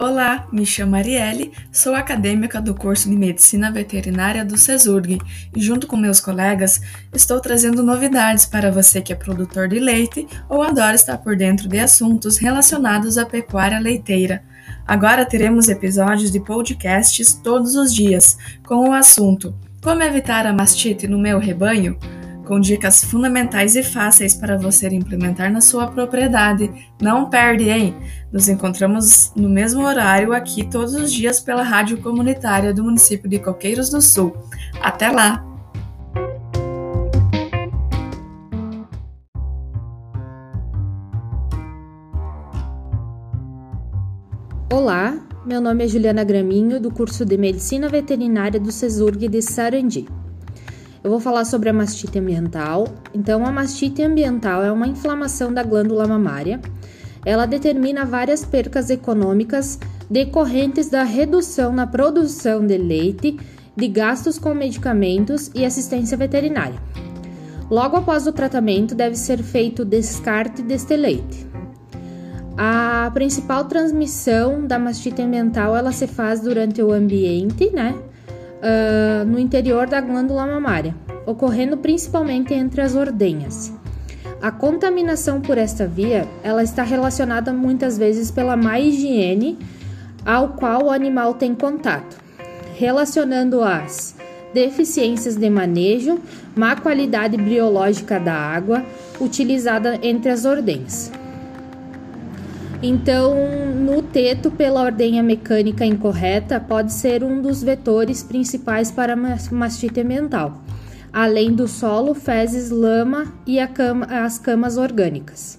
Olá, me chamo Arielle, sou acadêmica do curso de Medicina Veterinária do CESURG e, junto com meus colegas, estou trazendo novidades para você que é produtor de leite ou adora estar por dentro de assuntos relacionados à pecuária leiteira. Agora teremos episódios de podcasts todos os dias, com o assunto Como evitar a mastite no meu rebanho? Com dicas fundamentais e fáceis para você implementar na sua propriedade. Não perde, hein? Nos encontramos no mesmo horário aqui todos os dias pela rádio comunitária do município de Coqueiros do Sul. Até lá! Olá, meu nome é Juliana Graminho, do curso de Medicina Veterinária do CESURG de Sarandi. Eu vou falar sobre a mastite ambiental. Então, a mastite ambiental é uma inflamação da glândula mamária. Ela determina várias percas econômicas decorrentes da redução na produção de leite, de gastos com medicamentos e assistência veterinária. Logo após o tratamento, deve ser feito o descarte deste leite. A principal transmissão da mastite ambiental ela se faz durante o ambiente, né? Uh, no interior da glândula mamária, ocorrendo principalmente entre as ordenhas. A contaminação por esta via, ela está relacionada muitas vezes pela má higiene ao qual o animal tem contato, relacionando as deficiências de manejo, má qualidade biológica da água utilizada entre as ordenhas. Então, no teto pela ordenha mecânica incorreta pode ser um dos vetores principais para mastite mental, além do solo, fezes, lama e cama, as camas orgânicas.